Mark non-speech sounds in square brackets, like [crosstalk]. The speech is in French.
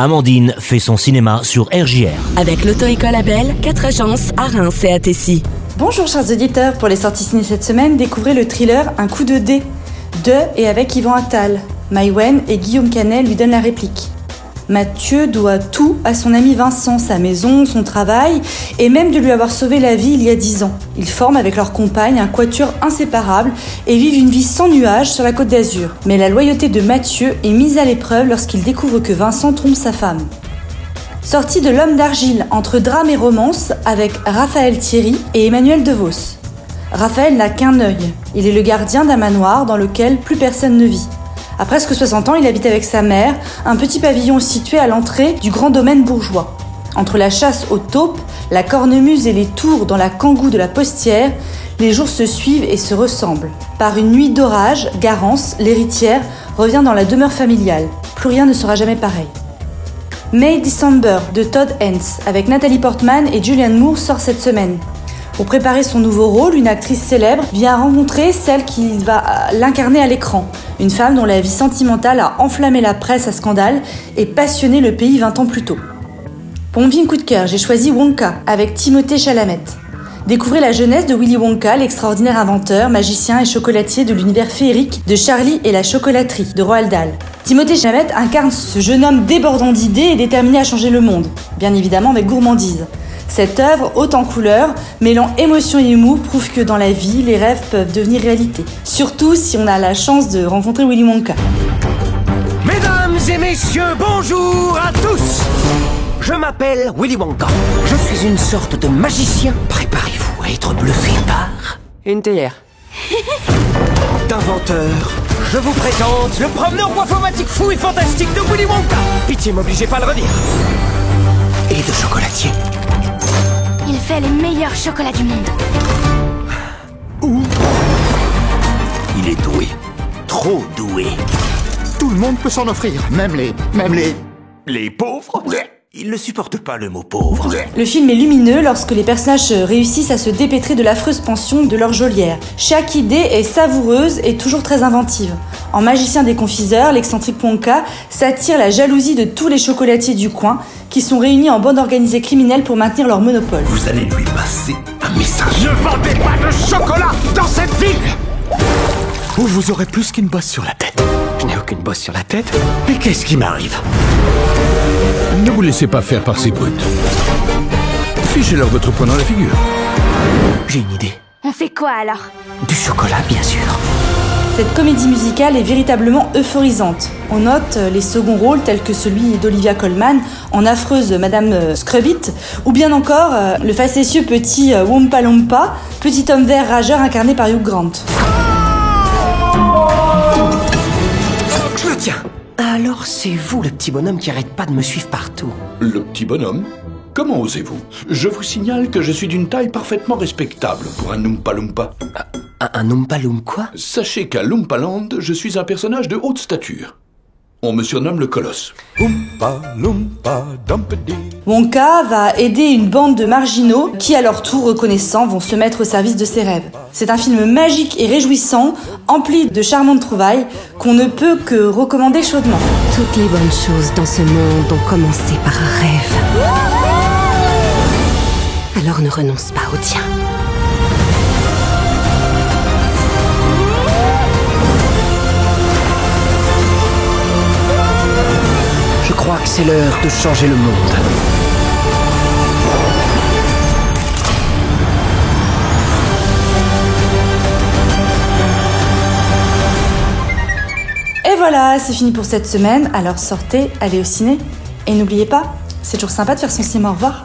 Amandine fait son cinéma sur RJR. Avec l'auto-école Abel, 4 agences à Reims et à Tessy. Bonjour chers auditeurs, pour les sorties ciné cette semaine, découvrez le thriller Un coup de dé de et avec Yvan Attal. Maïwen et Guillaume Canet lui donnent la réplique. Mathieu doit tout à son ami Vincent, sa maison, son travail, et même de lui avoir sauvé la vie il y a dix ans. Ils forment avec leur compagne un quatuor inséparable et vivent une vie sans nuages sur la côte d'Azur. Mais la loyauté de Mathieu est mise à l'épreuve lorsqu'il découvre que Vincent trompe sa femme. Sortie de L'homme d'argile entre drame et romance avec Raphaël Thierry et Emmanuel DeVos. Raphaël n'a qu'un œil. Il est le gardien d'un manoir dans lequel plus personne ne vit. À presque 60 ans, il habite avec sa mère, un petit pavillon situé à l'entrée du grand domaine bourgeois. Entre la chasse aux taupes, la cornemuse et les tours dans la kangou de la postière, les jours se suivent et se ressemblent. Par une nuit d'orage, Garance, l'héritière, revient dans la demeure familiale. Plus rien ne sera jamais pareil. May December de Todd Hens avec Nathalie Portman et Julianne Moore sort cette semaine. Pour préparer son nouveau rôle, une actrice célèbre vient rencontrer celle qui va l'incarner à l'écran. Une femme dont la vie sentimentale a enflammé la presse à scandale et passionné le pays 20 ans plus tôt. Pour mon film coup de cœur, j'ai choisi Wonka avec Timothée Chalamet. Découvrez la jeunesse de Willy Wonka, l'extraordinaire inventeur, magicien et chocolatier de l'univers féerique de Charlie et la chocolaterie de Roald Dahl. Timothée Chalamet incarne ce jeune homme débordant d'idées et déterminé à changer le monde, bien évidemment avec gourmandise. Cette œuvre, haute en couleurs, mêlant émotion et humour, prouve que dans la vie, les rêves peuvent devenir réalité. Surtout si on a la chance de rencontrer Willy Wonka. Mesdames et messieurs, bonjour à tous Je m'appelle Willy Wonka. Je suis une sorte de magicien. Préparez-vous à être bluffé par... Une théière. [laughs] D'inventeur, je vous présente le promeneur boifomatique fou et fantastique de Willy Wonka Pitié, m'obligez pas à le redire. Et de chocolatier. Les meilleurs chocolats du monde. Il est doué. Trop doué. Tout le monde peut s'en offrir, même les... même les... Les pauvres Ils ne supportent pas le mot pauvre. Le film est lumineux lorsque les personnages réussissent à se dépêtrer de l'affreuse pension de leur geôlière. Chaque idée est savoureuse et toujours très inventive. En magicien des confiseurs, l'excentrique Wonka s'attire la jalousie de tous les chocolatiers du coin qui sont réunis en bande organisée criminelle pour maintenir leur monopole. Vous allez lui passer un message. Ne vendez pas de chocolat dans cette ville Ou vous aurez plus qu'une bosse sur la tête. Je n'ai aucune bosse sur la tête. Mais qu'est-ce qui m'arrive? Ne vous laissez pas faire par ces brutes. Fichez-leur votre poing dans la figure. J'ai une idée. On fait quoi alors? Du chocolat, bien sûr. Cette comédie musicale est véritablement euphorisante. On note euh, les seconds rôles tels que celui d'Olivia Colman en affreuse Madame euh, Scrubbit, ou bien encore euh, le facétieux petit Wompa Lompa, petit homme vert rageur incarné par Hugh Grant. Je le tiens. Alors c'est vous le petit bonhomme qui arrête pas de me suivre partout. Le petit bonhomme Comment osez-vous? Je vous signale que je suis d'une taille parfaitement respectable pour un Oompa Loompa. Un, un Oompa quoi? Sachez qu'à Loompaland, je suis un personnage de haute stature. On me surnomme le Colosse. Oompa Loompa Dumpedy. Wonka va aider une bande de marginaux qui, à leur tour reconnaissants, vont se mettre au service de ses rêves. C'est un film magique et réjouissant, empli de charmantes trouvailles, qu'on ne peut que recommander chaudement. Toutes les bonnes choses dans ce monde ont commencé par un rêve. Alors ne renonce pas au tien. C'est l'heure de changer le monde. Et voilà, c'est fini pour cette semaine. Alors sortez, allez au ciné. Et n'oubliez pas, c'est toujours sympa de faire son cinéma. Au revoir.